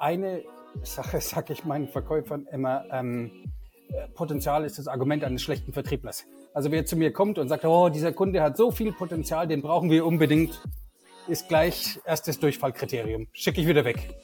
eine Sache sage ich meinen Verkäufern immer, ähm, Potenzial ist das Argument eines schlechten Vertrieblers. Also wer zu mir kommt und sagt, oh, dieser Kunde hat so viel Potenzial, den brauchen wir unbedingt, ist gleich erstes Durchfallkriterium. Schicke ich wieder weg.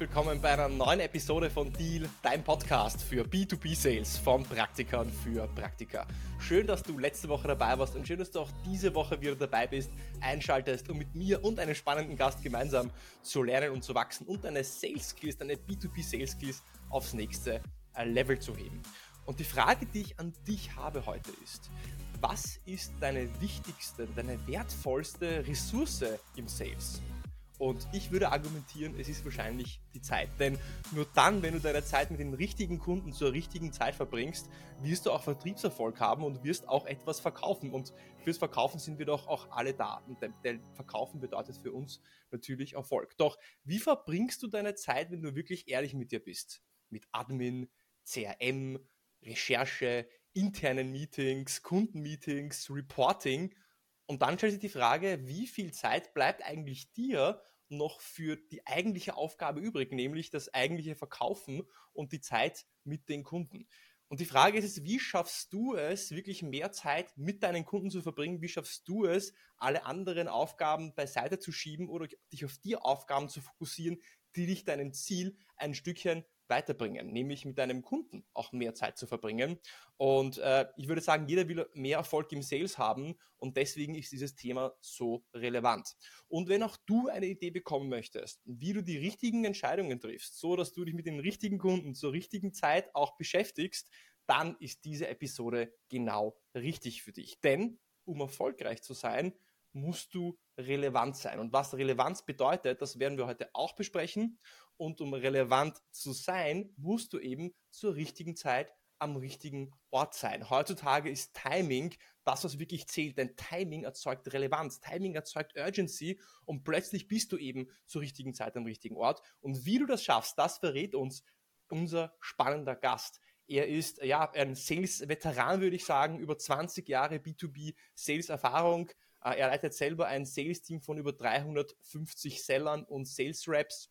Willkommen bei einer neuen Episode von Deal, dein Podcast für B2B-Sales von Praktikern für Praktika. Schön, dass du letzte Woche dabei warst und schön, dass du auch diese Woche wieder dabei bist, einschaltest, um mit mir und einem spannenden Gast gemeinsam zu lernen und zu wachsen und deine Sales-Skills, deine B2B-Sales-Skills aufs nächste äh, Level zu heben. Und die Frage, die ich an dich habe heute ist, was ist deine wichtigste, deine wertvollste Ressource im Sales? Und ich würde argumentieren, es ist wahrscheinlich die Zeit. Denn nur dann, wenn du deine Zeit mit den richtigen Kunden zur richtigen Zeit verbringst, wirst du auch Vertriebserfolg haben und wirst auch etwas verkaufen. Und fürs Verkaufen sind wir doch auch alle da. Und der Verkaufen bedeutet für uns natürlich Erfolg. Doch wie verbringst du deine Zeit, wenn du wirklich ehrlich mit dir bist? Mit Admin, CRM, Recherche, internen Meetings, Kundenmeetings, Reporting. Und dann stellt sich die Frage, wie viel Zeit bleibt eigentlich dir, noch für die eigentliche Aufgabe übrig, nämlich das eigentliche Verkaufen und die Zeit mit den Kunden. Und die Frage ist jetzt, wie schaffst du es, wirklich mehr Zeit mit deinen Kunden zu verbringen? Wie schaffst du es, alle anderen Aufgaben beiseite zu schieben oder dich auf die Aufgaben zu fokussieren, die dich deinem Ziel ein Stückchen weiterbringen, nämlich mit deinem Kunden auch mehr Zeit zu verbringen. Und äh, ich würde sagen, jeder will mehr Erfolg im Sales haben und deswegen ist dieses Thema so relevant. Und wenn auch du eine Idee bekommen möchtest, wie du die richtigen Entscheidungen triffst, so dass du dich mit den richtigen Kunden zur richtigen Zeit auch beschäftigst, dann ist diese Episode genau richtig für dich. Denn um erfolgreich zu sein, musst du relevant sein. Und was Relevanz bedeutet, das werden wir heute auch besprechen. Und um relevant zu sein, musst du eben zur richtigen Zeit am richtigen Ort sein. Heutzutage ist Timing das, was wirklich zählt, denn Timing erzeugt Relevanz, Timing erzeugt Urgency und plötzlich bist du eben zur richtigen Zeit am richtigen Ort. Und wie du das schaffst, das verrät uns unser spannender Gast. Er ist ja ein Sales-Veteran, würde ich sagen, über 20 Jahre B2B-Sales-Erfahrung. Äh, er leitet selber ein Sales-Team von über 350 Sellern und Sales-Reps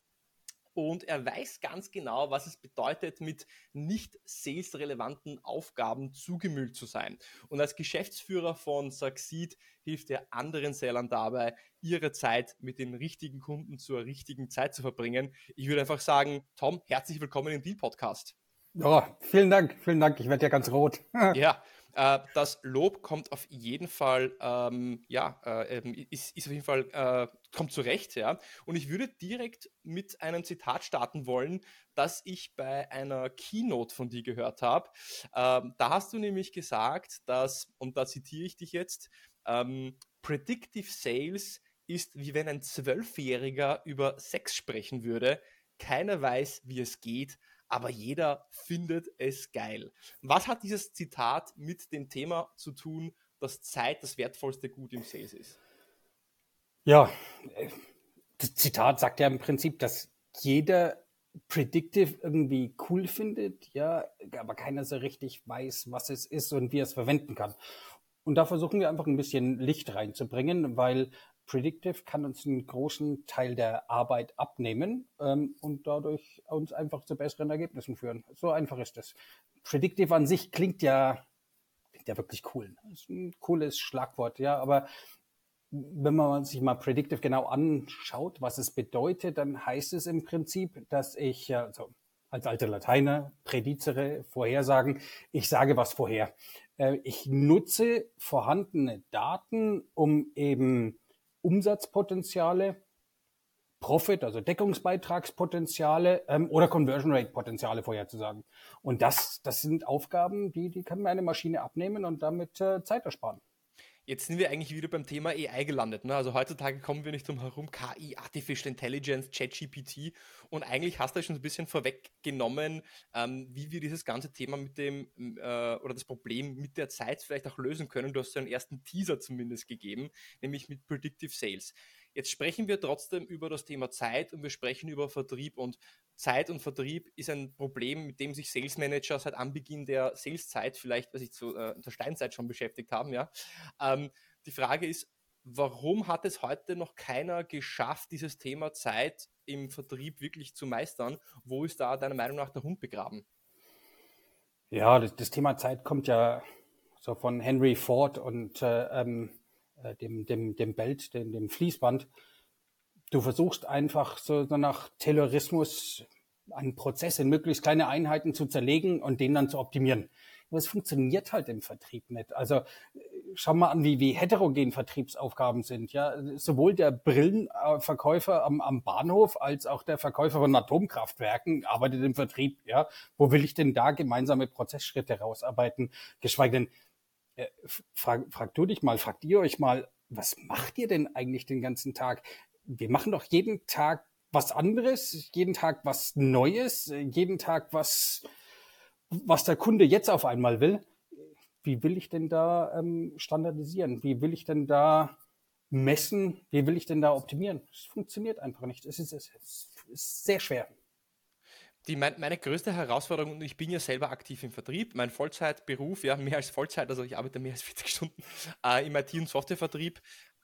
und er weiß ganz genau, was es bedeutet, mit nicht sales-relevanten Aufgaben zugemüllt zu sein. Und als Geschäftsführer von Succeed hilft er anderen Sellern dabei, ihre Zeit mit den richtigen Kunden zur richtigen Zeit zu verbringen. Ich würde einfach sagen, Tom, herzlich willkommen im Deal Podcast. Oh, vielen Dank, vielen Dank. Ich werde ja ganz rot. ja, äh, das Lob kommt auf jeden Fall, ähm, ja, äh, ist, ist, auf jeden Fall, äh, kommt zurecht, ja. Und ich würde direkt mit einem Zitat starten wollen, das ich bei einer Keynote von dir gehört habe. Ähm, da hast du nämlich gesagt, dass, und da zitiere ich dich jetzt, ähm, Predictive Sales ist wie wenn ein Zwölfjähriger über Sex sprechen würde. Keiner weiß, wie es geht, aber jeder findet es geil. Was hat dieses Zitat mit dem Thema zu tun, dass Zeit das wertvollste Gut im Sales ist? Ja, das Zitat sagt ja im Prinzip, dass jeder Predictive irgendwie cool findet, ja, aber keiner so richtig weiß, was es ist und wie er es verwenden kann. Und da versuchen wir einfach ein bisschen Licht reinzubringen, weil Predictive kann uns einen großen Teil der Arbeit abnehmen ähm, und dadurch uns einfach zu besseren Ergebnissen führen. So einfach ist es. Predictive an sich klingt ja, klingt ja wirklich cool. Das ist ein cooles Schlagwort, ja, aber wenn man sich mal Predictive genau anschaut, was es bedeutet, dann heißt es im Prinzip, dass ich, also als alter Lateiner, prädizere, vorhersagen, ich sage was vorher. Äh, ich nutze vorhandene Daten, um eben Umsatzpotenziale, Profit, also Deckungsbeitragspotenziale ähm, oder Conversion Rate Potenziale vorherzusagen. Und das, das sind Aufgaben, die, die kann mir eine Maschine abnehmen und damit äh, Zeit ersparen. Jetzt sind wir eigentlich wieder beim Thema AI gelandet. Ne? Also heutzutage kommen wir nicht drum herum, KI, Artificial Intelligence, ChatGPT. Und eigentlich hast du schon ein bisschen vorweggenommen, ähm, wie wir dieses ganze Thema mit dem äh, oder das Problem mit der Zeit vielleicht auch lösen können. Du hast so einen ersten Teaser zumindest gegeben, nämlich mit Predictive Sales. Jetzt sprechen wir trotzdem über das Thema Zeit und wir sprechen über Vertrieb und Zeit und Vertrieb ist ein Problem, mit dem sich Sales Manager seit Anbeginn der Saleszeit vielleicht, was ich zu äh, der Steinzeit schon beschäftigt haben, ja. Ähm, die Frage ist, warum hat es heute noch keiner geschafft, dieses Thema Zeit im Vertrieb wirklich zu meistern? Wo ist da deiner Meinung nach der Hund begraben? Ja, das, das Thema Zeit kommt ja so von Henry Ford und äh, ähm, äh, dem, dem, dem Belt, dem, dem Fließband. Du versuchst einfach so, nach Terrorismus einen Prozess in möglichst kleine Einheiten zu zerlegen und den dann zu optimieren. Aber es funktioniert halt im Vertrieb nicht. Also schau mal an, wie, wie heterogen Vertriebsaufgaben sind. Ja, sowohl der Brillenverkäufer am, am Bahnhof als auch der Verkäufer von Atomkraftwerken arbeitet im Vertrieb. Ja, wo will ich denn da gemeinsame Prozessschritte rausarbeiten? Geschweige denn, äh, frag, frag du dich mal, fragt ihr euch mal, was macht ihr denn eigentlich den ganzen Tag? Wir machen doch jeden Tag was anderes, jeden Tag was Neues, jeden Tag was, was der Kunde jetzt auf einmal will wie will ich denn da ähm, standardisieren? Wie will ich denn da messen? Wie will ich denn da optimieren? Es funktioniert einfach nicht. Es ist, es ist sehr schwer. Die, mein, meine größte Herausforderung, und ich bin ja selber aktiv im Vertrieb, mein Vollzeitberuf, ja, mehr als Vollzeit, also ich arbeite mehr als 40 Stunden äh, im IT- und Softwarevertrieb,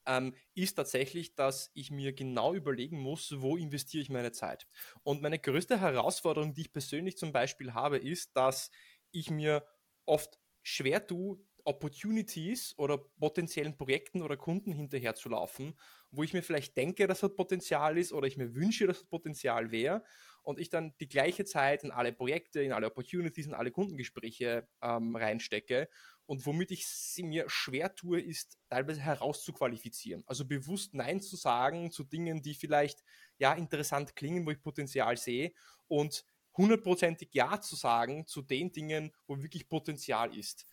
ähm, ist tatsächlich, dass ich mir genau überlegen muss, wo investiere ich meine Zeit. Und meine größte Herausforderung, die ich persönlich zum Beispiel habe, ist, dass ich mir oft schwer tue, Opportunities oder potenziellen Projekten oder Kunden hinterherzulaufen, wo ich mir vielleicht denke, dass das Potenzial ist oder ich mir wünsche, dass das Potenzial wäre und ich dann die gleiche Zeit in alle Projekte, in alle Opportunities, in alle Kundengespräche ähm, reinstecke und womit ich sie mir schwer tue, ist teilweise herauszuqualifizieren. Also bewusst Nein zu sagen zu Dingen, die vielleicht ja interessant klingen, wo ich Potenzial sehe und hundertprozentig Ja zu sagen zu den Dingen, wo wirklich Potenzial ist.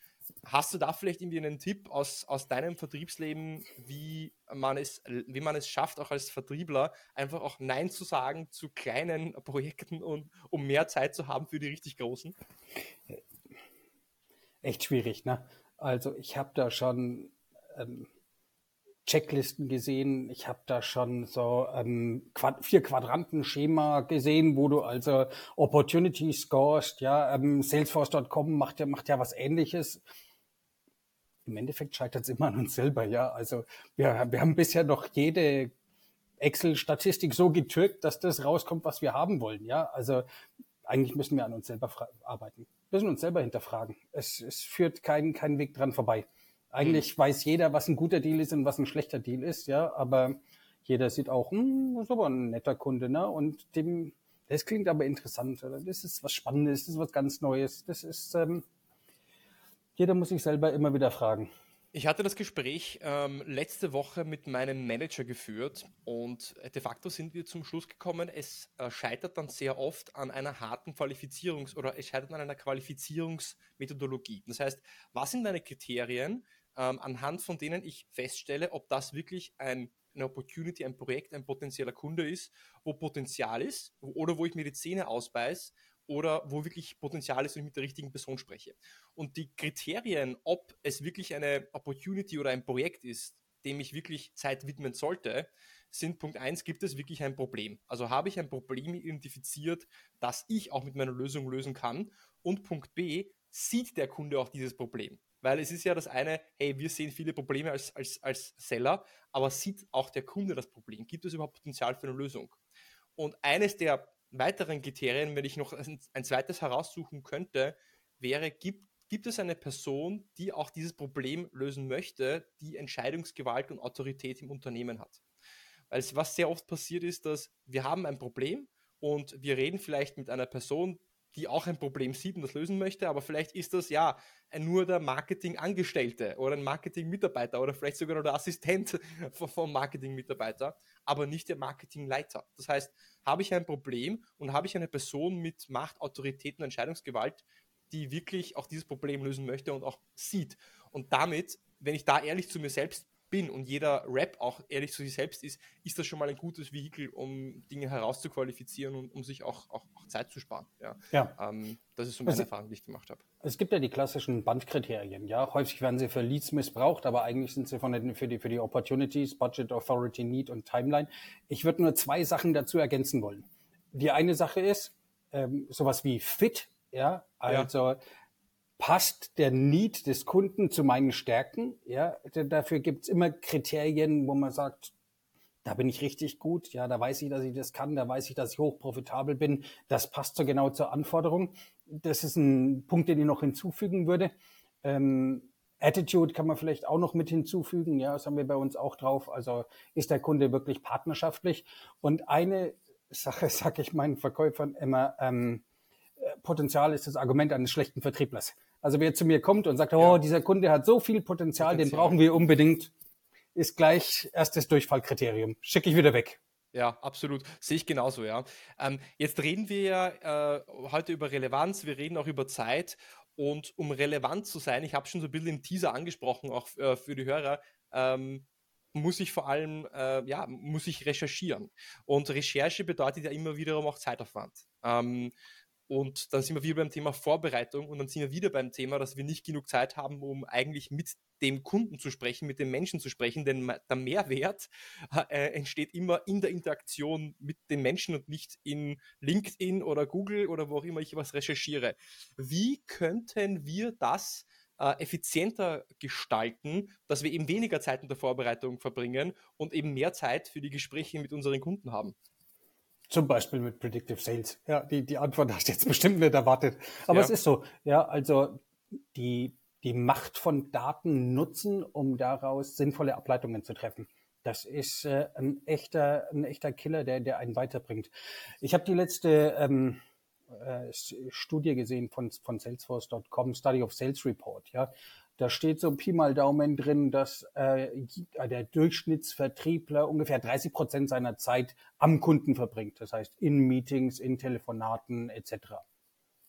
Hast du da vielleicht irgendwie einen Tipp aus, aus deinem Vertriebsleben, wie man, es, wie man es schafft, auch als Vertriebler, einfach auch Nein zu sagen zu kleinen Projekten und um mehr Zeit zu haben für die richtig großen? Echt schwierig, ne? Also ich habe da schon ähm, Checklisten gesehen. Ich habe da schon so ähm, vier Quadranten-Schema gesehen, wo du also Opportunity scorest. Ja, ähm, Salesforce.com macht ja macht ja was Ähnliches. Im Endeffekt scheitert es immer an uns selber. Ja, also wir, wir haben bisher noch jede Excel-Statistik so getürkt, dass das rauskommt, was wir haben wollen. Ja, also eigentlich müssen wir an uns selber arbeiten. Wir müssen uns selber hinterfragen. Es, es führt keinen keinen Weg dran vorbei. Eigentlich mhm. weiß jeder, was ein guter Deal ist und was ein schlechter Deal ist, ja, aber jeder sieht auch, hm, das ist aber ein netter Kunde, ne? Und dem, das klingt aber interessant, oder? Das ist was Spannendes, das ist was ganz Neues. Das ist, ähm, jeder muss sich selber immer wieder fragen. Ich hatte das Gespräch ähm, letzte Woche mit meinem Manager geführt und de facto sind wir zum Schluss gekommen, es äh, scheitert dann sehr oft an einer harten Qualifizierungs- oder es scheitert an einer Qualifizierungsmethodologie. Das heißt, was sind deine Kriterien, ähm, anhand von denen ich feststelle, ob das wirklich ein, eine Opportunity, ein Projekt, ein potenzieller Kunde ist, wo Potenzial ist oder wo ich mir die Zähne ausbeiß oder wo wirklich Potenzial ist und ich mit der richtigen Person spreche. Und die Kriterien, ob es wirklich eine Opportunity oder ein Projekt ist, dem ich wirklich Zeit widmen sollte, sind Punkt eins gibt es wirklich ein Problem. Also habe ich ein Problem identifiziert, das ich auch mit meiner Lösung lösen kann. Und Punkt B, sieht der Kunde auch dieses Problem? Weil es ist ja das eine, hey, wir sehen viele Probleme als, als, als Seller, aber sieht auch der Kunde das Problem? Gibt es überhaupt Potenzial für eine Lösung? Und eines der weiteren Kriterien, wenn ich noch ein, ein zweites heraussuchen könnte, wäre, gibt, gibt es eine Person, die auch dieses Problem lösen möchte, die Entscheidungsgewalt und Autorität im Unternehmen hat? Weil was sehr oft passiert ist, dass wir haben ein Problem und wir reden vielleicht mit einer Person, die auch ein Problem sieht und das lösen möchte, aber vielleicht ist das ja nur der Marketingangestellte oder ein Marketingmitarbeiter oder vielleicht sogar nur der Assistent vom Marketingmitarbeiter, aber nicht der Marketingleiter. Das heißt, habe ich ein Problem und habe ich eine Person mit Macht, Autorität und Entscheidungsgewalt, die wirklich auch dieses Problem lösen möchte und auch sieht. Und damit, wenn ich da ehrlich zu mir selbst bin und jeder Rap auch ehrlich zu sich selbst ist, ist das schon mal ein gutes Vehikel, um Dinge herauszuqualifizieren und um sich auch, auch, auch Zeit zu sparen. Ja. ja. Ähm, das ist so meine also, Erfahrung, die ich gemacht habe. Es gibt ja die klassischen Bandkriterien. Ja, häufig werden sie für Leads missbraucht, aber eigentlich sind sie von den, für die für die Opportunities, Budget, Authority, Need und Timeline. Ich würde nur zwei Sachen dazu ergänzen wollen. Die eine Sache ist ähm, sowas wie Fit. Ja, also ja passt der Need des Kunden zu meinen Stärken? Ja, dafür gibt's immer Kriterien, wo man sagt, da bin ich richtig gut, ja, da weiß ich, dass ich das kann, da weiß ich, dass ich hochprofitabel bin, das passt so genau zur Anforderung. Das ist ein Punkt, den ich noch hinzufügen würde. Ähm, Attitude kann man vielleicht auch noch mit hinzufügen, ja, das haben wir bei uns auch drauf. Also ist der Kunde wirklich partnerschaftlich? Und eine Sache sage ich meinen Verkäufern immer, ähm, Potenzial ist das Argument eines schlechten Vertrieblers. Also wer zu mir kommt und sagt, oh, dieser Kunde hat so viel Potenzial, Potenzial, den brauchen wir unbedingt, ist gleich erstes Durchfallkriterium. Schicke ich wieder weg. Ja, absolut. Sehe ich genauso, ja. Ähm, jetzt reden wir ja äh, heute über Relevanz, wir reden auch über Zeit. Und um relevant zu sein, ich habe schon so ein bisschen im Teaser angesprochen, auch äh, für die Hörer, ähm, muss ich vor allem, äh, ja, muss ich recherchieren. Und Recherche bedeutet ja immer wiederum auch Zeitaufwand. Ähm, und dann sind wir wieder beim Thema Vorbereitung und dann sind wir wieder beim Thema, dass wir nicht genug Zeit haben, um eigentlich mit dem Kunden zu sprechen, mit dem Menschen zu sprechen, denn der Mehrwert äh, entsteht immer in der Interaktion mit den Menschen und nicht in LinkedIn oder Google oder wo auch immer ich was recherchiere. Wie könnten wir das äh, effizienter gestalten, dass wir eben weniger Zeit in der Vorbereitung verbringen und eben mehr Zeit für die Gespräche mit unseren Kunden haben? Zum Beispiel mit Predictive Sales. Ja, die, die Antwort hast du jetzt bestimmt nicht erwartet. Aber ja. es ist so. Ja, also die, die Macht von Daten nutzen, um daraus sinnvolle Ableitungen zu treffen. Das ist äh, ein echter, ein echter Killer, der, der einen weiterbringt. Ich habe die letzte ähm, äh, Studie gesehen von, von Salesforce.com, Study of Sales Report. Ja, da steht so Pi mal Daumen drin, dass äh, der Durchschnittsvertriebler ungefähr 30 Prozent seiner Zeit am Kunden verbringt. Das heißt in Meetings, in Telefonaten etc.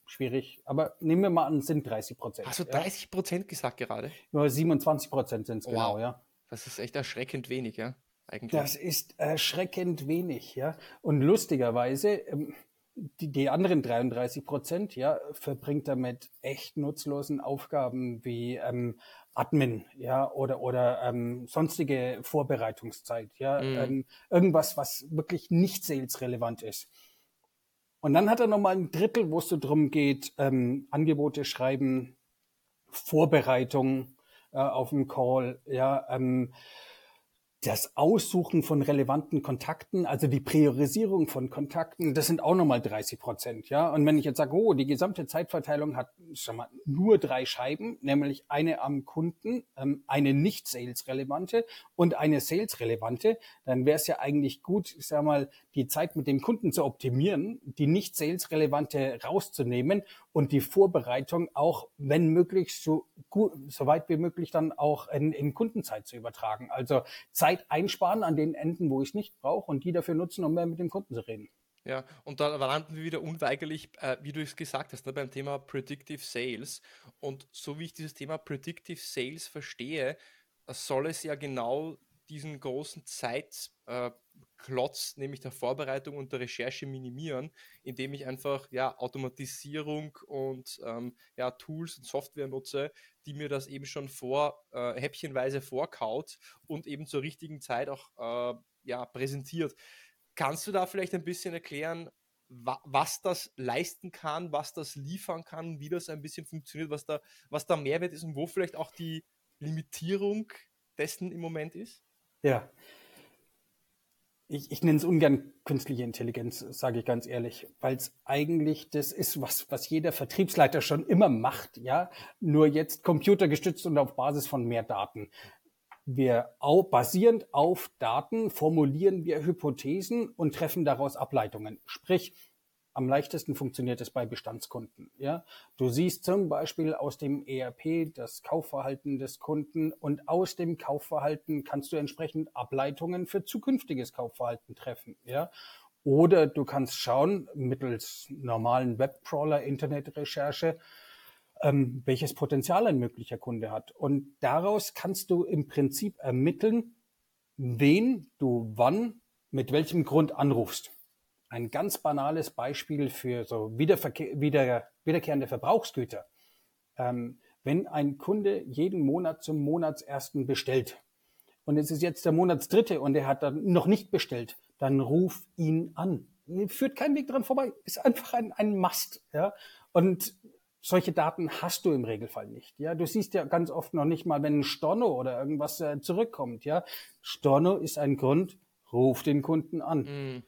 Schwierig, aber nehmen wir mal an, es sind 30 Prozent. Hast du 30 Prozent ja? gesagt gerade? Nur 27 Prozent sind es genau, ja. Das ist echt erschreckend wenig, ja. Eigentlich. Das ist erschreckend wenig, ja. Und lustigerweise, ähm, die, die anderen 33 Prozent, ja, verbringt damit echt nutzlosen Aufgaben wie ähm, Admin, ja, oder oder ähm, sonstige Vorbereitungszeit, ja, mhm. ähm, irgendwas, was wirklich nicht salesrelevant ist. Und dann hat er nochmal ein Drittel, wo es so drum geht, ähm, Angebote schreiben, Vorbereitung äh, auf dem Call, ja, ähm, das Aussuchen von relevanten Kontakten, also die Priorisierung von Kontakten, das sind auch nochmal 30 Prozent, ja. Und wenn ich jetzt sage, oh, die gesamte Zeitverteilung hat, sag mal, nur drei Scheiben, nämlich eine am Kunden, ähm, eine nicht sales-relevante und eine sales-relevante, dann wäre es ja eigentlich gut, ich sag mal, die Zeit mit dem Kunden zu optimieren, die nicht sales-relevante rauszunehmen und die Vorbereitung auch, wenn möglich, so gut, so weit wie möglich dann auch in, in Kundenzeit zu übertragen. Also Zeit einsparen an den Enden, wo ich es nicht brauche und die dafür nutzen, um mehr mit dem Kunden zu reden. Ja, und da landen wir wieder unweigerlich, äh, wie du es gesagt hast, ne, beim Thema Predictive Sales. Und so wie ich dieses Thema Predictive Sales verstehe, soll es ja genau diesen großen Zeitklotz, äh, nämlich der Vorbereitung und der Recherche minimieren, indem ich einfach ja, Automatisierung und ähm, ja, Tools und Software nutze, die mir das eben schon vor äh, häppchenweise vorkaut und eben zur richtigen Zeit auch äh, ja, präsentiert. Kannst du da vielleicht ein bisschen erklären, wa was das leisten kann, was das liefern kann, wie das ein bisschen funktioniert, was da, was da Mehrwert ist und wo vielleicht auch die Limitierung dessen im Moment ist? Ja. Ich, ich nenne es ungern künstliche Intelligenz, sage ich ganz ehrlich, weil es eigentlich das ist, was, was jeder Vertriebsleiter schon immer macht, ja, nur jetzt computergestützt und auf Basis von mehr Daten. Wir au basierend auf Daten formulieren wir Hypothesen und treffen daraus Ableitungen. Sprich, am leichtesten funktioniert es bei Bestandskunden. Ja, du siehst zum Beispiel aus dem ERP das Kaufverhalten des Kunden und aus dem Kaufverhalten kannst du entsprechend Ableitungen für zukünftiges Kaufverhalten treffen. Ja, oder du kannst schauen mittels normalen Webcrawler, Internetrecherche, ähm, welches Potenzial ein möglicher Kunde hat. Und daraus kannst du im Prinzip ermitteln, wen du wann mit welchem Grund anrufst. Ein ganz banales Beispiel für so wieder, wiederkehrende Verbrauchsgüter. Ähm, wenn ein Kunde jeden Monat zum Monatsersten bestellt und es ist jetzt der Monatsdritte und er hat dann noch nicht bestellt, dann ruf ihn an. Führt kein Weg dran vorbei. Ist einfach ein, ein Must. Ja? Und solche Daten hast du im Regelfall nicht. Ja, du siehst ja ganz oft noch nicht mal, wenn ein Storno oder irgendwas äh, zurückkommt. Ja, Storno ist ein Grund, ruf den Kunden an. Mhm.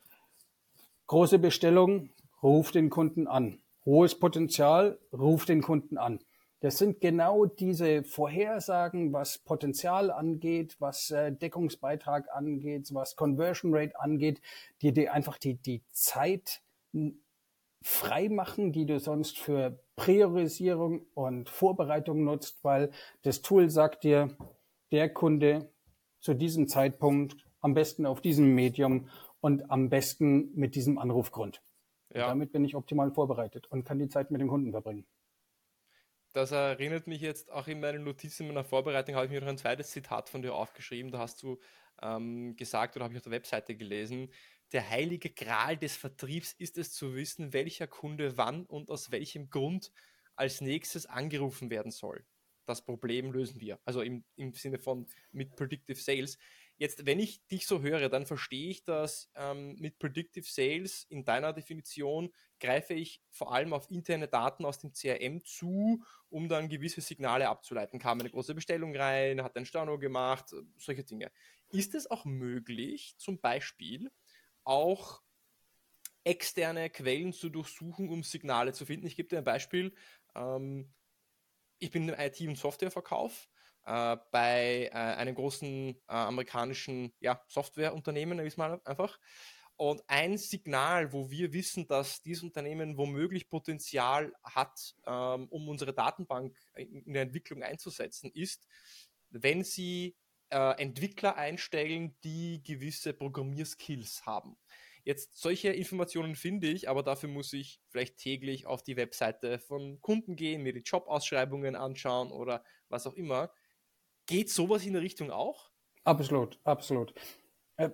Große Bestellung, ruf den Kunden an. Hohes Potenzial, ruf den Kunden an. Das sind genau diese Vorhersagen, was Potenzial angeht, was äh, Deckungsbeitrag angeht, was Conversion Rate angeht, die dir einfach die, die Zeit freimachen, die du sonst für Priorisierung und Vorbereitung nutzt, weil das Tool sagt dir, der Kunde zu diesem Zeitpunkt am besten auf diesem Medium und am besten mit diesem Anrufgrund. Ja. Damit bin ich optimal vorbereitet und kann die Zeit mit dem Kunden verbringen. Das erinnert mich jetzt auch in meinen Notizen meiner Vorbereitung, habe ich mir noch ein zweites Zitat von dir aufgeschrieben. Da hast du ähm, gesagt oder habe ich auf der Webseite gelesen, der heilige Gral des Vertriebs ist es zu wissen, welcher Kunde wann und aus welchem Grund als nächstes angerufen werden soll. Das Problem lösen wir. Also im, im Sinne von mit Predictive Sales. Jetzt, wenn ich dich so höre, dann verstehe ich, dass ähm, mit Predictive Sales in deiner Definition greife ich vor allem auf interne Daten aus dem CRM zu, um dann gewisse Signale abzuleiten. Kam eine große Bestellung rein, hat ein Storno gemacht, solche Dinge. Ist es auch möglich, zum Beispiel auch externe Quellen zu durchsuchen, um Signale zu finden. Ich gebe dir ein Beispiel. Ähm, ich bin im IT- und Softwareverkauf äh, bei äh, einem großen äh, amerikanischen ja, Softwareunternehmen, ist mal einfach. Und ein Signal, wo wir wissen, dass dieses Unternehmen womöglich Potenzial hat, ähm, um unsere Datenbank in, in der Entwicklung einzusetzen, ist, wenn sie äh, Entwickler einstellen, die gewisse Programmierskills haben. Jetzt solche Informationen finde ich, aber dafür muss ich vielleicht täglich auf die Webseite von Kunden gehen, mir die Jobausschreibungen anschauen oder was auch immer. Geht sowas in der Richtung auch? Absolut, absolut. Äh,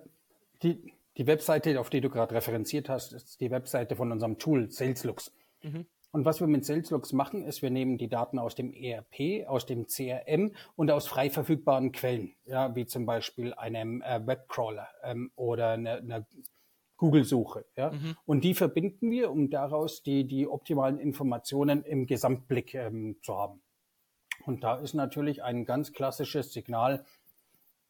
die, die Webseite, auf die du gerade referenziert hast, ist die Webseite von unserem Tool SalesLux. Mhm. Und was wir mit SalesLogs machen, ist, wir nehmen die Daten aus dem ERP, aus dem CRM und aus frei verfügbaren Quellen, ja, wie zum Beispiel einem äh, Webcrawler ähm, oder einer eine Google-Suche. Ja. Mhm. Und die verbinden wir, um daraus die, die optimalen Informationen im Gesamtblick ähm, zu haben. Und da ist natürlich ein ganz klassisches Signal,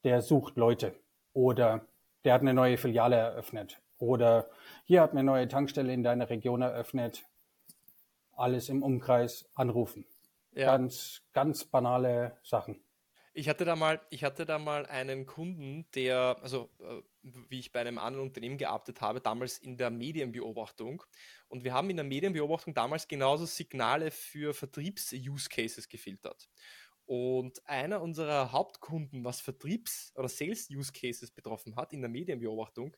der sucht Leute oder der hat eine neue Filiale eröffnet oder hier hat eine neue Tankstelle in deiner Region eröffnet alles im Umkreis anrufen. Ja. Ganz, ganz banale Sachen. Ich hatte da mal, ich hatte da mal einen Kunden, der, also äh, wie ich bei einem anderen Unternehmen gearbeitet habe, damals in der Medienbeobachtung. Und wir haben in der Medienbeobachtung damals genauso Signale für Vertriebs-Use-Cases gefiltert. Und einer unserer Hauptkunden, was Vertriebs- oder Sales-Use-Cases betroffen hat in der Medienbeobachtung,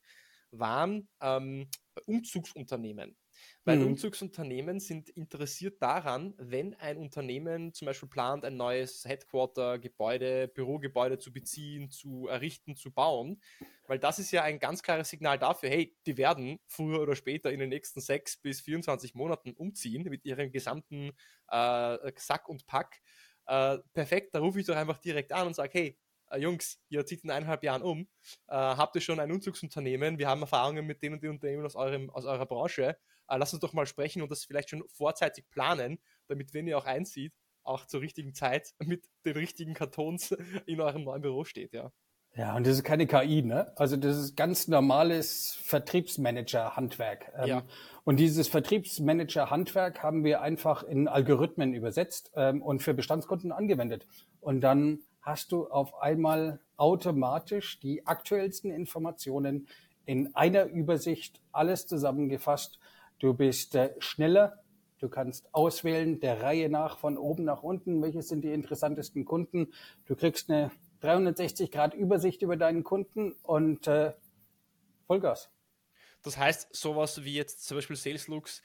waren ähm, Umzugsunternehmen. Weil mhm. Umzugsunternehmen sind interessiert daran, wenn ein Unternehmen zum Beispiel plant, ein neues Headquarter, Gebäude, Bürogebäude zu beziehen, zu errichten, zu bauen. Weil das ist ja ein ganz klares Signal dafür, hey, die werden früher oder später in den nächsten sechs bis 24 Monaten umziehen mit ihrem gesamten äh, Sack und Pack. Äh, perfekt, da rufe ich doch einfach direkt an und sage, hey, äh, Jungs, ihr zieht in eineinhalb Jahren um, äh, habt ihr schon ein Umzugsunternehmen, wir haben Erfahrungen mit den und den Unternehmen aus, eurem, aus eurer Branche, äh, lasst uns doch mal sprechen und das vielleicht schon vorzeitig planen, damit wenn ihr auch einzieht, auch zur richtigen Zeit mit den richtigen Kartons in eurem neuen Büro steht, ja. Ja, und das ist keine KI, ne? Also das ist ganz normales Vertriebsmanager-Handwerk. Ähm, ja. Und dieses Vertriebsmanager-Handwerk haben wir einfach in Algorithmen übersetzt ähm, und für Bestandskunden angewendet. Und dann hast du auf einmal automatisch die aktuellsten Informationen in einer Übersicht, alles zusammengefasst. Du bist äh, schneller, du kannst auswählen der Reihe nach von oben nach unten, welche sind die interessantesten Kunden. Du kriegst eine 360 Grad Übersicht über deinen Kunden und äh, Vollgas. Das heißt, sowas wie jetzt zum Beispiel SalesLooks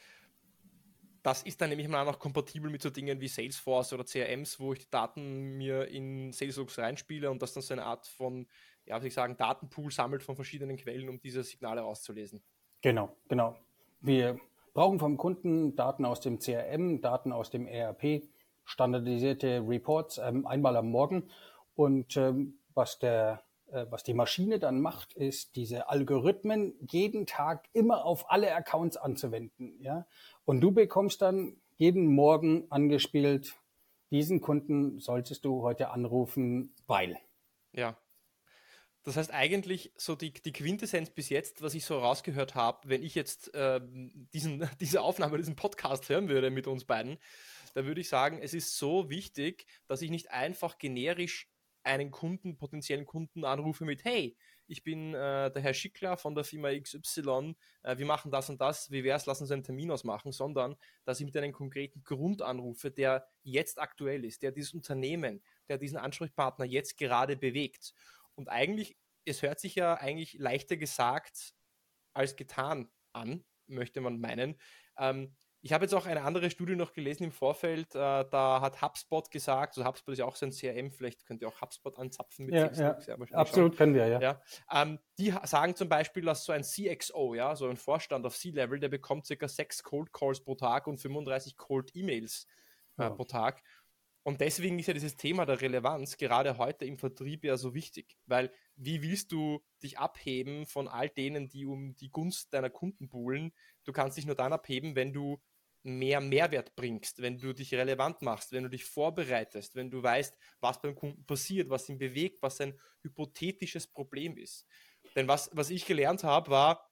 das ist dann nämlich mal auch noch kompatibel mit so Dingen wie Salesforce oder CRMs, wo ich die Daten mir in Saleslogs reinspiele und das dann so eine Art von, ja, wie ich sagen, Datenpool sammelt von verschiedenen Quellen, um diese Signale rauszulesen. Genau, genau. Wir brauchen vom Kunden Daten aus dem CRM, Daten aus dem ERP, standardisierte Reports ähm, einmal am Morgen. Und ähm, was der äh, was die Maschine dann macht, ist, diese Algorithmen jeden Tag immer auf alle Accounts anzuwenden. Ja? Und du bekommst dann jeden Morgen angespielt, diesen Kunden solltest du heute anrufen, weil. Ja. Das heißt eigentlich so die, die Quintessenz bis jetzt, was ich so rausgehört habe, wenn ich jetzt äh, diesen, diese Aufnahme, diesen Podcast hören würde mit uns beiden, da würde ich sagen, es ist so wichtig, dass ich nicht einfach generisch einen Kunden, potenziellen Kunden anrufe mit, hey, ich bin äh, der Herr Schickler von der Firma XY, äh, wir machen das und das, wie wäre es, lassen Sie einen Termin ausmachen, sondern dass ich mit einem konkreten Grund anrufe, der jetzt aktuell ist, der dieses Unternehmen, der diesen Ansprechpartner jetzt gerade bewegt. Und eigentlich, es hört sich ja eigentlich leichter gesagt als getan an, möchte man meinen. Ähm, ich habe jetzt auch eine andere Studie noch gelesen im Vorfeld. Äh, da hat HubSpot gesagt, also HubSpot ist ja auch so ein CRM, vielleicht könnt ihr auch HubSpot anzapfen mit ja, ja. ja Absolut können wir, ja. ja. Ähm, die sagen zum Beispiel, dass so ein CXO, ja, so ein Vorstand auf C-Level, der bekommt circa sechs Cold Calls pro Tag und 35 Cold E-Mails äh, pro Tag. Und deswegen ist ja dieses Thema der Relevanz gerade heute im Vertrieb ja so wichtig, weil wie willst du dich abheben von all denen, die um die Gunst deiner Kunden buhlen? Du kannst dich nur dann abheben, wenn du mehr Mehrwert bringst, wenn du dich relevant machst, wenn du dich vorbereitest, wenn du weißt, was beim Kunden passiert, was ihn bewegt, was ein hypothetisches Problem ist. Denn was, was ich gelernt habe, war,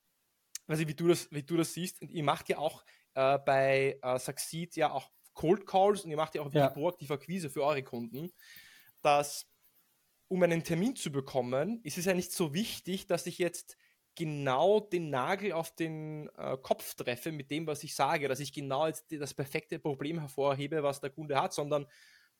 ich, wie du das, wie du das siehst, und ihr macht ja auch äh, bei äh, Succeed ja auch Cold Calls und ihr macht ja auch ja. proaktive Akquise für eure Kunden, dass um einen Termin zu bekommen, ist es ja nicht so wichtig, dass ich jetzt genau den Nagel auf den äh, Kopf treffe mit dem, was ich sage, dass ich genau jetzt das perfekte Problem hervorhebe, was der Kunde hat, sondern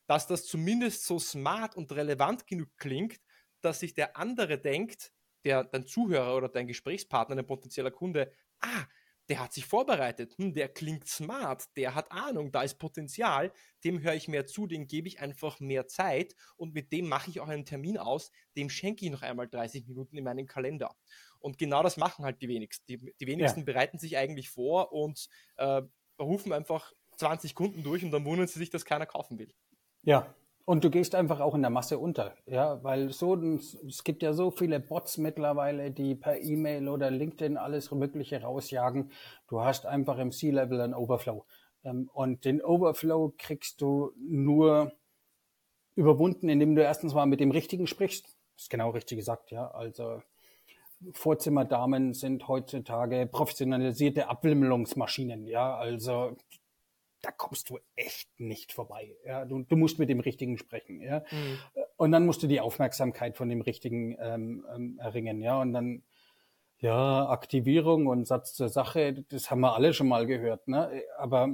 dass das zumindest so smart und relevant genug klingt, dass sich der andere denkt, der dein Zuhörer oder dein Gesprächspartner, dein potenzieller Kunde, ah, der hat sich vorbereitet, hm, der klingt smart, der hat Ahnung, da ist Potenzial, dem höre ich mehr zu, dem gebe ich einfach mehr Zeit und mit dem mache ich auch einen Termin aus, dem schenke ich noch einmal 30 Minuten in meinem Kalender. Und genau das machen halt die wenigsten. Die, die wenigsten ja. bereiten sich eigentlich vor und äh, rufen einfach 20 Kunden durch und dann wundern sie sich, dass keiner kaufen will. Ja, und du gehst einfach auch in der Masse unter, ja, weil so, es gibt ja so viele Bots mittlerweile, die per E-Mail oder LinkedIn alles Mögliche rausjagen. Du hast einfach im C-Level einen Overflow. Ähm, und den Overflow kriegst du nur überwunden, indem du erstens mal mit dem Richtigen sprichst. Das ist genau richtig gesagt, ja. Also Vorzimmerdamen sind heutzutage professionalisierte Abwimmelungsmaschinen. Ja, also da kommst du echt nicht vorbei. Ja, du, du musst mit dem Richtigen sprechen. Ja, mhm. und dann musst du die Aufmerksamkeit von dem Richtigen ähm, ähm, erringen. Ja, und dann ja Aktivierung und Satz zur Sache, das haben wir alle schon mal gehört. Ne? Aber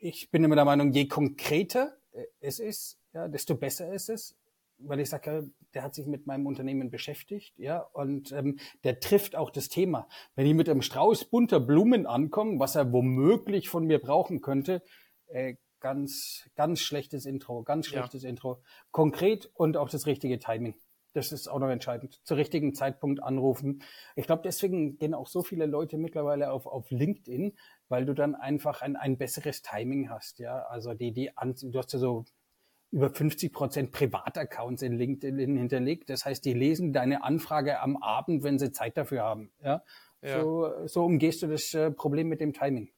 ich bin immer der Meinung, je konkreter es ist, ja, desto besser ist es weil ich sage, der hat sich mit meinem Unternehmen beschäftigt, ja, und ähm, der trifft auch das Thema. Wenn ich mit einem Strauß bunter Blumen ankomme, was er womöglich von mir brauchen könnte, äh, ganz, ganz schlechtes Intro, ganz schlechtes ja. Intro. Konkret und auch das richtige Timing. Das ist auch noch entscheidend. Zur richtigen Zeitpunkt anrufen. Ich glaube, deswegen gehen auch so viele Leute mittlerweile auf, auf LinkedIn, weil du dann einfach ein, ein besseres Timing hast. Ja, also die, die, du hast ja so über 50 Prozent Privataccounts in LinkedIn hinterlegt. Das heißt, die lesen deine Anfrage am Abend, wenn sie Zeit dafür haben. Ja? ja. So, so umgehst du das äh, Problem mit dem Timing.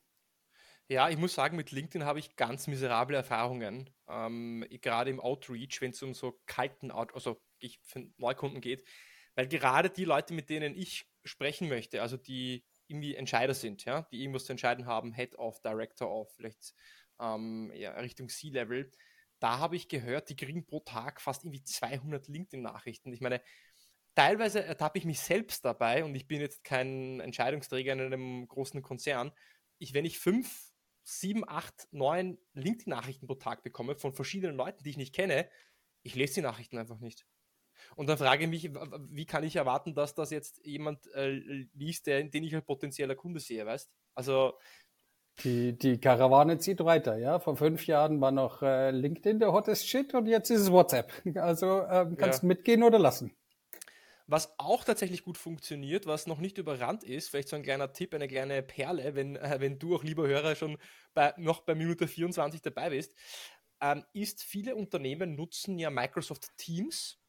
Ja, ich muss sagen, mit LinkedIn habe ich ganz miserable Erfahrungen. Ähm, gerade im Outreach, wenn es um so kalten, Out also für Neukunden geht. Weil gerade die Leute, mit denen ich sprechen möchte, also die irgendwie Entscheider sind, ja, die irgendwas zu entscheiden haben, Head of, Director of, vielleicht ähm, ja, Richtung C-Level, da habe ich gehört, die kriegen pro Tag fast irgendwie 200 LinkedIn-Nachrichten. Ich meine, teilweise ertappe ich mich selbst dabei und ich bin jetzt kein Entscheidungsträger in einem großen Konzern. Ich, wenn ich fünf, sieben, acht, neun LinkedIn-Nachrichten pro Tag bekomme von verschiedenen Leuten, die ich nicht kenne, ich lese die Nachrichten einfach nicht. Und dann frage ich mich, wie kann ich erwarten, dass das jetzt jemand äh, liest, der, den ich als potenzieller Kunde sehe, weißt? Also Die, die Karawane zieht weiter, ja. Vor fünf Jahren war noch äh, LinkedIn der hottest Shit und jetzt ist es WhatsApp. Also ähm, kannst ja. mitgehen oder lassen. Was auch tatsächlich gut funktioniert, was noch nicht überrannt ist, vielleicht so ein kleiner Tipp, eine kleine Perle, wenn, äh, wenn du auch, lieber Hörer, schon bei, noch bei Minute 24 dabei bist, ähm, ist, viele Unternehmen nutzen ja Microsoft Teams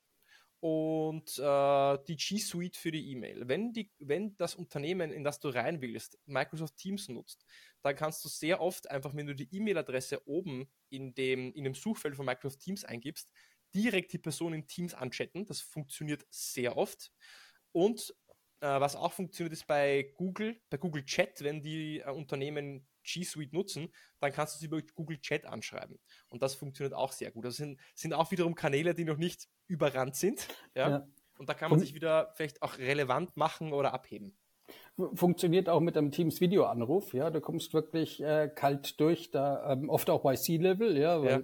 und äh, die G Suite für die E-Mail. Wenn, wenn das Unternehmen, in das du rein willst, Microsoft Teams nutzt, dann kannst du sehr oft einfach, wenn du die E-Mail-Adresse oben in dem, in dem Suchfeld von Microsoft Teams eingibst, direkt die Person in Teams anchatten. Das funktioniert sehr oft. Und äh, was auch funktioniert, ist bei Google, bei Google Chat, wenn die äh, Unternehmen G Suite nutzen, dann kannst du sie über Google Chat anschreiben. Und das funktioniert auch sehr gut. Das sind, sind auch wiederum Kanäle, die noch nicht überrannt sind. Ja? ja. Und da kann man sich wieder vielleicht auch relevant machen oder abheben. Funktioniert auch mit einem Teams Videoanruf, ja. Du kommst wirklich äh, kalt durch, da ähm, oft auch bei C-Level, ja, weil ja.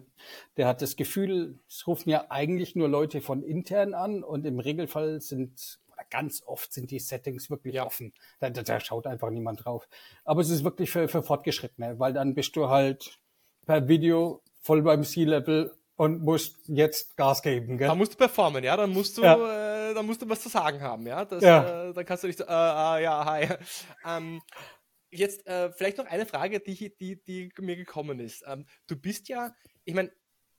der hat das Gefühl, es rufen ja eigentlich nur Leute von intern an und im Regelfall sind oder ganz oft sind die Settings wirklich ja. offen. Da, da, da, schaut einfach niemand drauf. Aber es ist wirklich für, für Fortgeschrittene, weil dann bist du halt per Video voll beim C-Level und musst jetzt Gas geben. Gell? Da musst du performen, ja. Dann musst du, ja. äh, dann musst du was zu sagen haben, ja. Das, ja. Äh, dann kannst du nicht so, äh, äh, ja, hi. Ähm, jetzt äh, vielleicht noch eine Frage, die, die, die mir gekommen ist. Ähm, du bist ja, ich meine,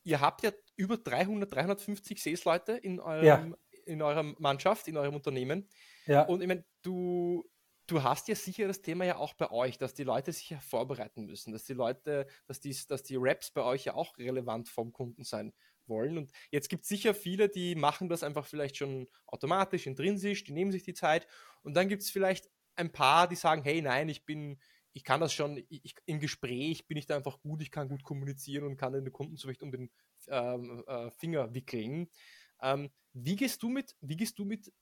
ihr habt ja über 300, 350 Sales-Leute in eurem, ja. in eurer Mannschaft, in eurem Unternehmen. Ja. Und ich meine, du, du hast ja sicher das Thema ja auch bei euch, dass die Leute sich ja vorbereiten müssen, dass die Leute, dass die, dass die Raps bei euch ja auch relevant vom Kunden sein wollen. Und jetzt gibt es sicher viele, die machen das einfach vielleicht schon automatisch, intrinsisch, die nehmen sich die Zeit. Und dann gibt es vielleicht ein paar, die sagen, hey, nein, ich bin, ich kann das schon, ich, im Gespräch bin ich da einfach gut, ich kann gut kommunizieren und kann den Kunden so recht um den ähm, äh, Finger wickeln. Ähm, wie gehst du mit, wie gehst du mit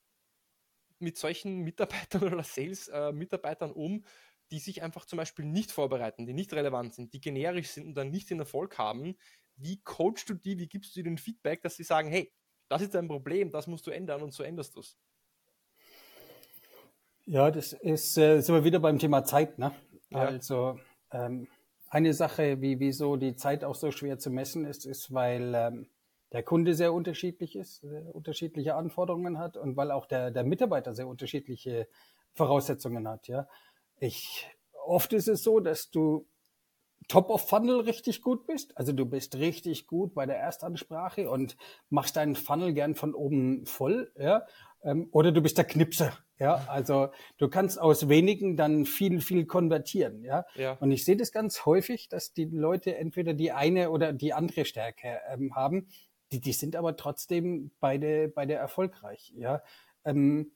mit solchen Mitarbeitern oder Sales-Mitarbeitern äh, um, die sich einfach zum Beispiel nicht vorbereiten, die nicht relevant sind, die generisch sind und dann nicht den Erfolg haben? Wie coachst du die, wie gibst du ihnen Feedback, dass sie sagen, hey, das ist ein Problem, das musst du ändern und so änderst du es? Ja, das ist, äh, sind wir wieder beim Thema Zeit, ne? Ja. Also ähm, eine Sache, wie wieso die Zeit auch so schwer zu messen ist, ist, weil ähm, der Kunde sehr unterschiedlich ist, sehr unterschiedliche Anforderungen hat und weil auch der, der Mitarbeiter sehr unterschiedliche Voraussetzungen hat. Ja, ich oft ist es so, dass du Top of Funnel richtig gut bist. Also du bist richtig gut bei der Erstansprache und machst deinen Funnel gern von oben voll, ja. Ähm, oder du bist der Knipser, ja. Also du kannst aus wenigen dann viel, viel konvertieren, ja. ja. Und ich sehe das ganz häufig, dass die Leute entweder die eine oder die andere Stärke ähm, haben die, die sind aber trotzdem beide, beide erfolgreich, ja. Ähm,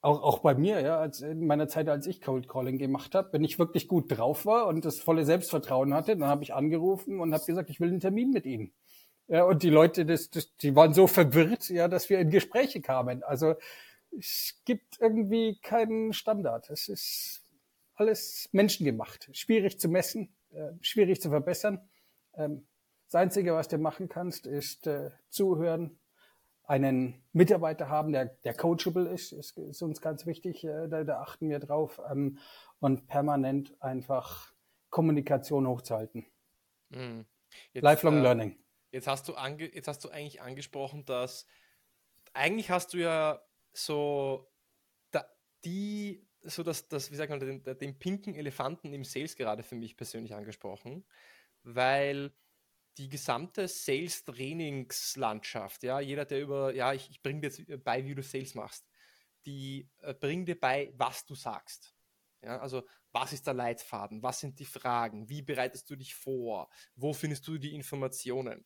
auch, auch bei mir, ja, als in meiner Zeit, als ich Cold Calling gemacht habe, wenn ich wirklich gut drauf war und das volle Selbstvertrauen hatte, dann habe ich angerufen und habe gesagt, ich will einen Termin mit Ihnen. Ja, und die Leute, das, das, die waren so verwirrt, ja, dass wir in Gespräche kamen. Also es gibt irgendwie keinen Standard. Es ist alles menschengemacht, schwierig zu messen, äh, schwierig zu verbessern. Ähm, das Einzige, was du machen kannst, ist äh, zuhören, einen Mitarbeiter haben, der, der coachable ist, ist, ist uns ganz wichtig, äh, da, da, achten wir drauf, ähm, und permanent einfach Kommunikation hochzuhalten. Mhm. Jetzt, Lifelong äh, Learning. Jetzt hast, du ange jetzt hast du eigentlich angesprochen, dass eigentlich hast du ja so da, die, so das, das, wie sagt man, den, den pinken Elefanten im Sales gerade für mich persönlich angesprochen, weil die gesamte Sales-Trainingslandschaft, ja, jeder, der über, ja, ich, ich bringe dir jetzt bei, wie du Sales machst, die äh, bringt dir bei, was du sagst. Ja, also was ist der Leitfaden? Was sind die Fragen? Wie bereitest du dich vor? Wo findest du die Informationen?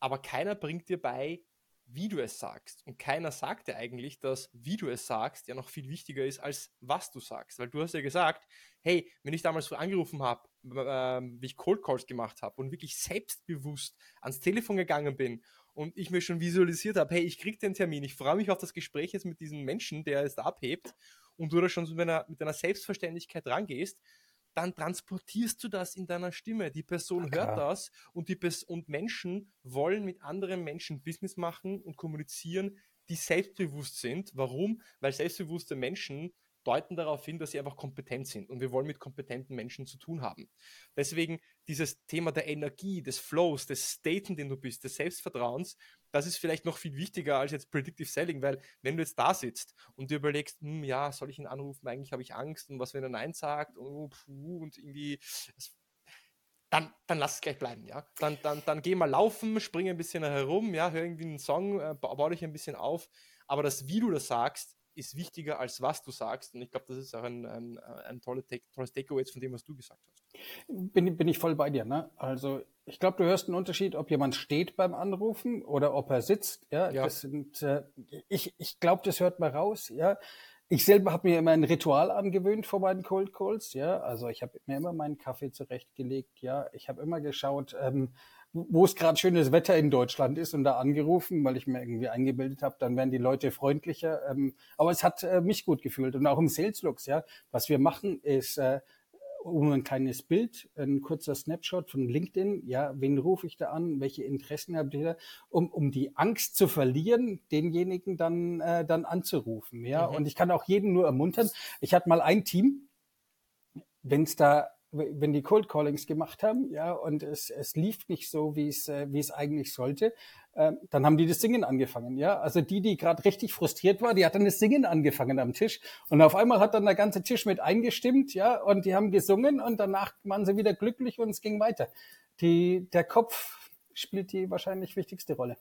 Aber keiner bringt dir bei, wie du es sagst. Und keiner sagt dir eigentlich, dass wie du es sagst ja noch viel wichtiger ist, als was du sagst. Weil du hast ja gesagt, hey, wenn ich damals so angerufen habe, äh, wie ich Cold Calls gemacht habe und wirklich selbstbewusst ans Telefon gegangen bin und ich mir schon visualisiert habe, hey, ich krieg den Termin, ich freue mich auf das Gespräch jetzt mit diesem Menschen, der es da abhebt und du da schon mit einer, mit einer Selbstverständlichkeit rangehst, dann transportierst du das in deiner Stimme. Die Person okay. hört das und, die Pers und Menschen wollen mit anderen Menschen Business machen und kommunizieren, die selbstbewusst sind. Warum? Weil selbstbewusste Menschen deuten darauf hin, dass sie einfach kompetent sind und wir wollen mit kompetenten Menschen zu tun haben. Deswegen dieses Thema der Energie, des Flows, des Staten, den du bist, des Selbstvertrauens, das ist vielleicht noch viel wichtiger als jetzt Predictive Selling, weil wenn du jetzt da sitzt und dir überlegst, hm, ja, soll ich ihn anrufen, eigentlich habe ich Angst und was, wenn er Nein sagt und, oh, und irgendwie, dann, dann lass es gleich bleiben, ja. Dann, dann, dann geh mal laufen, spring ein bisschen herum, ja, hör irgendwie einen Song, äh, bau dich ein bisschen auf. Aber das, wie du das sagst, ist wichtiger als was du sagst. Und ich glaube, das ist auch ein, ein, ein tolles Takeaway von dem, was du gesagt hast. Bin, bin ich voll bei dir. Ne? Also ich glaube, du hörst einen Unterschied, ob jemand steht beim Anrufen oder ob er sitzt. Ja, ja. Das sind, äh, ich, ich glaube, das hört man raus. Ja, ich selber habe mir immer ein Ritual angewöhnt vor meinen Cold Calls. Ja, also ich habe mir immer meinen Kaffee zurechtgelegt. Ja, ich habe immer geschaut, ähm, wo es gerade schönes Wetter in Deutschland ist und da angerufen, weil ich mir irgendwie eingebildet habe, dann werden die Leute freundlicher. Ähm, aber es hat äh, mich gut gefühlt und auch im Sales Looks. Ja, was wir machen ist äh, um ein kleines Bild, ein kurzer Snapshot von LinkedIn. Ja, wen rufe ich da an? Welche Interessen habt ihr da? Um, um die Angst zu verlieren, denjenigen dann, äh, dann anzurufen. Ja, mhm. und ich kann auch jeden nur ermuntern. Ich hatte mal ein Team, wenn es da wenn die Cold Callings gemacht haben, ja, und es, es lief nicht so, wie es, äh, wie es eigentlich sollte, äh, dann haben die das Singen angefangen, ja. Also die, die gerade richtig frustriert war, die hat dann das Singen angefangen am Tisch. Und auf einmal hat dann der ganze Tisch mit eingestimmt, ja, und die haben gesungen und danach waren sie wieder glücklich und es ging weiter. Die, der Kopf spielt die wahrscheinlich wichtigste Rolle.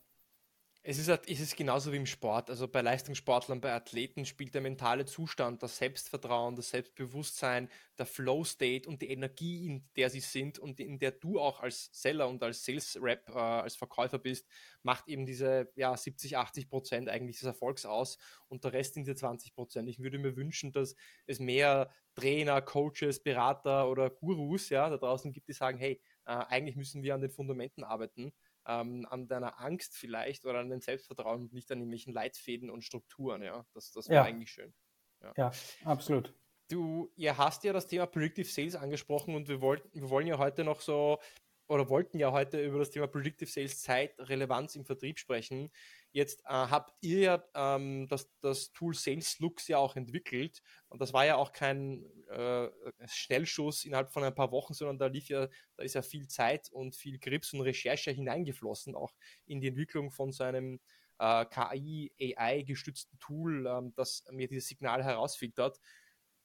Es ist, es ist genauso wie im Sport. Also bei Leistungssportlern, bei Athleten spielt der mentale Zustand, das Selbstvertrauen, das Selbstbewusstsein, der Flow-State und die Energie, in der sie sind und in der du auch als Seller und als Sales-Rep, äh, als Verkäufer bist, macht eben diese ja, 70, 80 Prozent eigentlich des Erfolgs aus und der Rest sind die 20 Prozent. Ich würde mir wünschen, dass es mehr Trainer, Coaches, Berater oder Gurus ja, da draußen gibt, die sagen, hey, äh, eigentlich müssen wir an den Fundamenten arbeiten ähm, an deiner Angst vielleicht oder an dem Selbstvertrauen und nicht an irgendwelchen Leitfäden und Strukturen. Ja, das, das wäre ja. eigentlich schön. Ja. ja, absolut. Du, ihr hast ja das Thema Predictive Sales angesprochen und wir wollten, wir wollen ja heute noch so oder wollten ja heute über das Thema Predictive Sales Zeit, Relevanz im Vertrieb sprechen. Jetzt äh, habt ihr ja ähm, das, das Tool Sales Looks ja auch entwickelt und das war ja auch kein äh, Schnellschuss innerhalb von ein paar Wochen, sondern da lief ja, da ist ja viel Zeit und viel Grips und Recherche hineingeflossen, auch in die Entwicklung von so einem äh, KI, AI-gestützten Tool, ähm, das mir dieses Signal herausfiltert.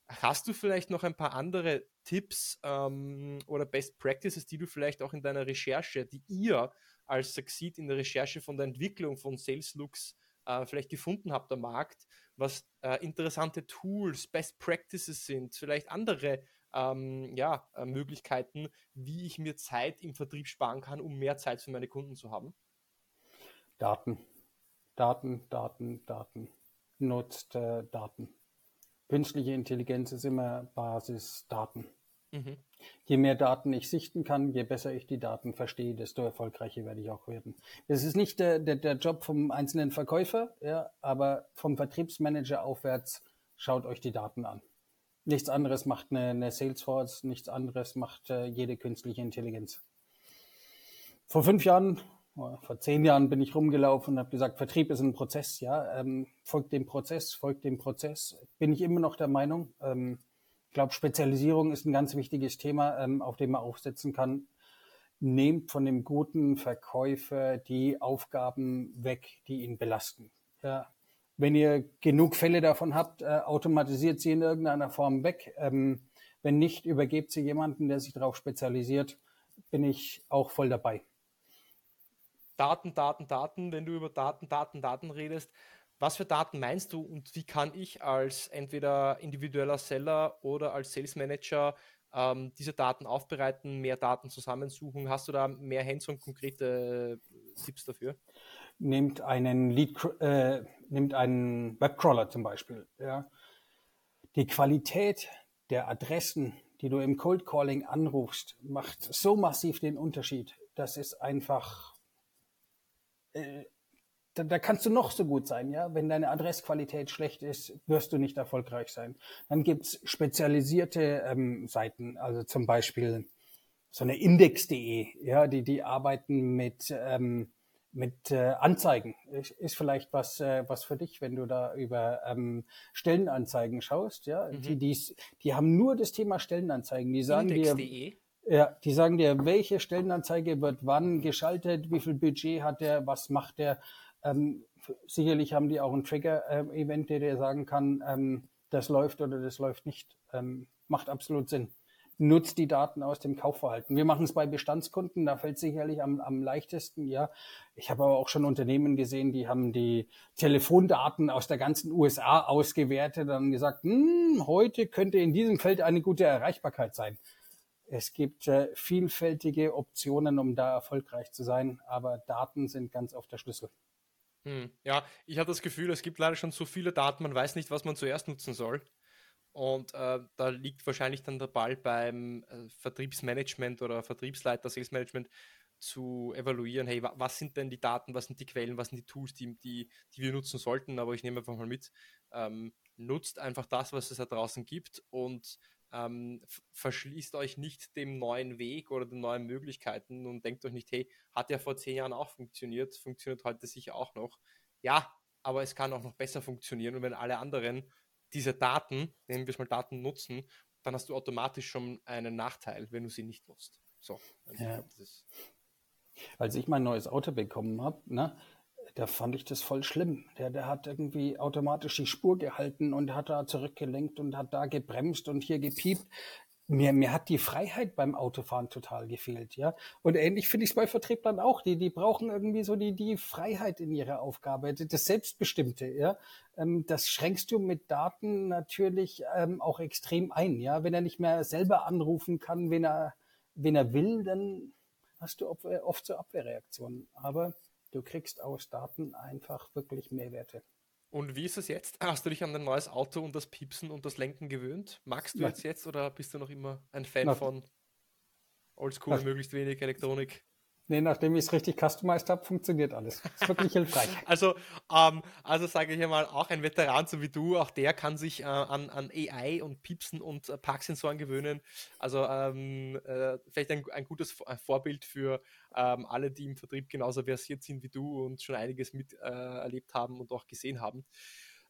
Hast du vielleicht noch ein paar andere Tipps ähm, oder Best Practices, die du vielleicht auch in deiner Recherche, die ihr als Succeed in der Recherche von der Entwicklung von Sales Looks äh, vielleicht gefunden habt am Markt, was äh, interessante Tools, Best Practices sind, vielleicht andere ähm, ja, äh, Möglichkeiten, wie ich mir Zeit im Vertrieb sparen kann, um mehr Zeit für meine Kunden zu haben? Daten, Daten, Daten, Daten. Nutzt äh, Daten. Künstliche Intelligenz ist immer Basis Daten. Mhm. Je mehr Daten ich sichten kann, je besser ich die Daten verstehe, desto erfolgreicher werde ich auch werden. Das ist nicht der, der, der Job vom einzelnen Verkäufer, ja, aber vom Vertriebsmanager aufwärts schaut euch die Daten an. Nichts anderes macht eine, eine Salesforce, nichts anderes macht äh, jede künstliche Intelligenz. Vor fünf Jahren, vor zehn Jahren bin ich rumgelaufen und habe gesagt, Vertrieb ist ein Prozess, ja, ähm, folgt dem Prozess, folgt dem Prozess. Bin ich immer noch der Meinung. Ähm, ich glaube, Spezialisierung ist ein ganz wichtiges Thema, ähm, auf dem man aufsetzen kann. Nehmt von dem guten Verkäufer die Aufgaben weg, die ihn belasten. Ja. Wenn ihr genug Fälle davon habt, äh, automatisiert sie in irgendeiner Form weg. Ähm, wenn nicht, übergebt sie jemanden, der sich darauf spezialisiert. Bin ich auch voll dabei. Daten, Daten, Daten. Wenn du über Daten, Daten, Daten redest, was für Daten meinst du und wie kann ich als entweder individueller Seller oder als Sales Manager ähm, diese Daten aufbereiten, mehr Daten zusammensuchen? Hast du da mehr Hands und konkrete Tipps dafür? Nehmt einen Lead, äh, nimmt einen Webcrawler zum Beispiel. Ja. Die Qualität der Adressen, die du im Cold Calling anrufst, macht so massiv den Unterschied. Das ist einfach äh, da, da kannst du noch so gut sein, ja. Wenn deine Adressqualität schlecht ist, wirst du nicht erfolgreich sein. Dann gibt's spezialisierte ähm, Seiten, also zum Beispiel so eine Index.de, ja, die, die arbeiten mit, ähm, mit äh, Anzeigen. Ist, ist vielleicht was, äh, was für dich, wenn du da über ähm, Stellenanzeigen schaust. Ja, mhm. die, die, die haben nur das Thema Stellenanzeigen. Die sagen dir, ja, die sagen dir, welche Stellenanzeige wird wann geschaltet, wie viel Budget hat der, was macht der. Ähm, sicherlich haben die auch ein Trigger-Event, der dir sagen kann, ähm, das läuft oder das läuft nicht. Ähm, macht absolut Sinn nutzt die Daten aus dem Kaufverhalten. Wir machen es bei Bestandskunden, da fällt sicherlich am, am leichtesten, ja. Ich habe aber auch schon Unternehmen gesehen, die haben die Telefondaten aus der ganzen USA ausgewertet und gesagt, hm, heute könnte in diesem Feld eine gute Erreichbarkeit sein. Es gibt äh, vielfältige Optionen, um da erfolgreich zu sein, aber Daten sind ganz oft der Schlüssel. Hm, ja, ich habe das Gefühl, es gibt leider schon so viele Daten, man weiß nicht, was man zuerst nutzen soll. Und äh, da liegt wahrscheinlich dann der Ball beim äh, Vertriebsmanagement oder Vertriebsleiter, Sales Management zu evaluieren, hey, was sind denn die Daten, was sind die Quellen, was sind die Tools, die, die, die wir nutzen sollten. Aber ich nehme einfach mal mit, ähm, nutzt einfach das, was es da draußen gibt und ähm, verschließt euch nicht dem neuen Weg oder den neuen Möglichkeiten und denkt euch nicht, hey, hat ja vor zehn Jahren auch funktioniert, funktioniert heute sicher auch noch. Ja, aber es kann auch noch besser funktionieren und wenn alle anderen diese Daten, nehmen wir es mal Daten nutzen, dann hast du automatisch schon einen Nachteil, wenn du sie nicht nutzt. So, also ja. ich Als ich mein neues Auto bekommen habe, ne, da fand ich das voll schlimm. Der, der hat irgendwie automatisch die Spur gehalten und hat da zurückgelenkt und hat da gebremst und hier gepiept mir, mir hat die Freiheit beim Autofahren total gefehlt, ja. Und ähnlich finde ich es bei Vertrieblern auch. Die, die brauchen irgendwie so die, die Freiheit in ihrer Aufgabe, das Selbstbestimmte, ja. Ähm, das schränkst du mit Daten natürlich ähm, auch extrem ein, ja. Wenn er nicht mehr selber anrufen kann, wenn er, wenn er will, dann hast du oft so Abwehrreaktionen. Aber du kriegst aus Daten einfach wirklich Mehrwerte. Und wie ist es jetzt? Hast du dich an ein neues Auto und das Piepsen und das Lenken gewöhnt? Magst du ja. jetzt jetzt oder bist du noch immer ein Fan Na. von Oldschool, möglichst wenig Elektronik? Nee, nachdem ich es richtig customized habe, funktioniert alles. Ist wirklich hilfreich. also, ähm, also sage ich einmal, auch ein Veteran so wie du, auch der kann sich äh, an, an AI und Piepsen und äh, Parksensoren gewöhnen. Also ähm, äh, vielleicht ein, ein gutes Vorbild für ähm, alle, die im Vertrieb genauso versiert sind wie du und schon einiges miterlebt äh, haben und auch gesehen haben.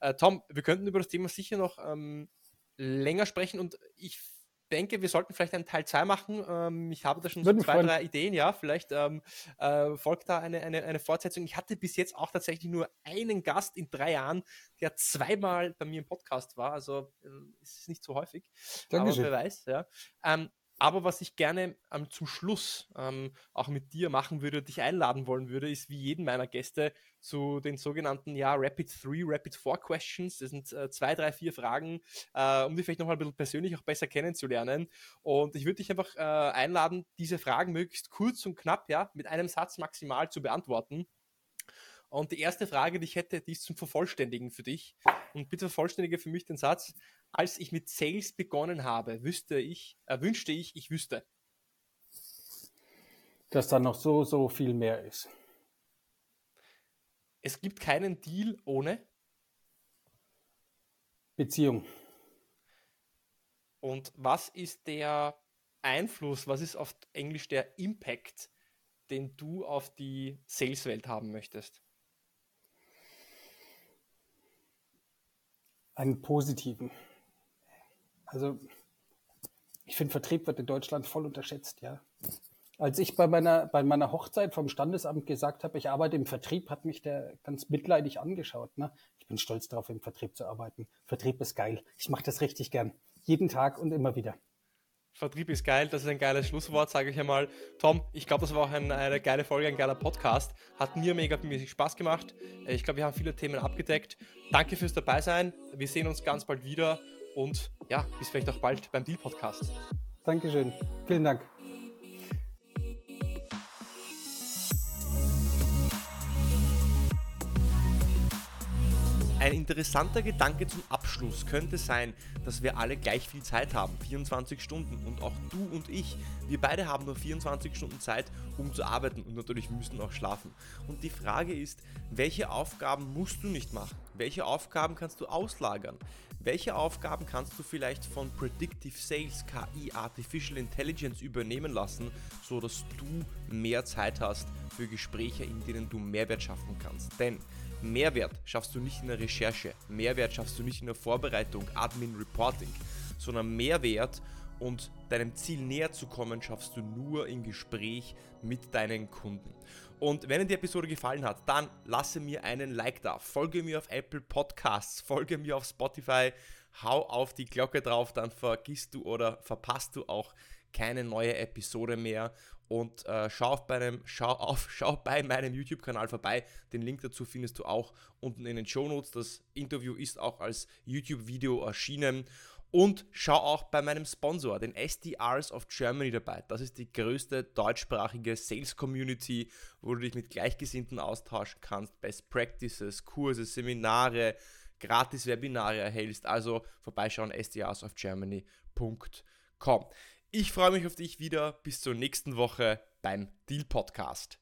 Äh, Tom, wir könnten über das Thema sicher noch ähm, länger sprechen und ich denke, wir sollten vielleicht einen Teil 2 machen. Ähm, ich habe da schon so zwei, freuen. drei Ideen, ja. Vielleicht ähm, äh, folgt da eine, eine, eine Fortsetzung. Ich hatte bis jetzt auch tatsächlich nur einen Gast in drei Jahren, der zweimal bei mir im Podcast war. Also äh, ist nicht so häufig. Dankeschön. Aber wer weiß, ja. Ähm, aber was ich gerne ähm, zum Schluss ähm, auch mit dir machen würde, dich einladen wollen würde, ist wie jeden meiner Gäste zu den sogenannten ja, Rapid 3, Rapid 4 Questions. Das sind äh, zwei, drei, vier Fragen, äh, um dich vielleicht nochmal ein bisschen persönlich auch besser kennenzulernen. Und ich würde dich einfach äh, einladen, diese Fragen möglichst kurz und knapp, ja, mit einem Satz maximal zu beantworten. Und die erste Frage, die ich hätte, die ist zum Vervollständigen für dich. Und bitte vervollständige für mich den Satz. Als ich mit Sales begonnen habe, wüsste ich, äh, wünschte ich, ich wüsste. Dass da noch so, so viel mehr ist. Es gibt keinen Deal ohne Beziehung. Und was ist der Einfluss, was ist auf Englisch der Impact, den du auf die Saleswelt haben möchtest? einen positiven. Also ich finde, Vertrieb wird in Deutschland voll unterschätzt, ja. Als ich bei meiner, bei meiner Hochzeit vom Standesamt gesagt habe, ich arbeite im Vertrieb, hat mich der ganz mitleidig angeschaut. Ne? Ich bin stolz darauf, im Vertrieb zu arbeiten. Vertrieb ist geil. Ich mache das richtig gern. Jeden Tag und immer wieder. Vertrieb ist geil, das ist ein geiles Schlusswort, sage ich einmal. Tom, ich glaube, das war auch ein, eine geile Folge, ein geiler Podcast. Hat mir mega mäßig Spaß gemacht. Äh, ich glaube, wir haben viele Themen abgedeckt. Danke fürs Dabeisein. Wir sehen uns ganz bald wieder und ja, bis vielleicht auch bald beim Deal Podcast. Dankeschön. Vielen Dank. Ein interessanter Gedanke zum Abschluss könnte sein, dass wir alle gleich viel Zeit haben, 24 Stunden. Und auch du und ich, wir beide haben nur 24 Stunden Zeit, um zu arbeiten und natürlich müssen auch schlafen. Und die Frage ist, welche Aufgaben musst du nicht machen? Welche Aufgaben kannst du auslagern? Welche Aufgaben kannst du vielleicht von Predictive Sales, KI, Artificial Intelligence übernehmen lassen, so dass du mehr Zeit hast für Gespräche, in denen du Mehrwert schaffen kannst? Denn Mehrwert schaffst du nicht in der Recherche, Mehrwert schaffst du nicht in der Vorbereitung, Admin, Reporting, sondern Mehrwert und deinem Ziel näher zu kommen, schaffst du nur im Gespräch mit deinen Kunden. Und wenn dir die Episode gefallen hat, dann lasse mir einen Like da, folge mir auf Apple Podcasts, folge mir auf Spotify, hau auf die Glocke drauf, dann vergisst du oder verpasst du auch keine neue Episode mehr und äh, schau, auf bei einem, schau, auf, schau bei meinem YouTube-Kanal vorbei. Den Link dazu findest du auch unten in den Show Notes. Das Interview ist auch als YouTube-Video erschienen. Und schau auch bei meinem Sponsor, den SDRs of Germany dabei. Das ist die größte deutschsprachige Sales Community, wo du dich mit Gleichgesinnten austauschen kannst, Best Practices, Kurse, Seminare, gratis Webinare erhältst. Also vorbeischauen sdrsofgermany.com. Ich freue mich auf dich wieder. Bis zur nächsten Woche beim Deal Podcast.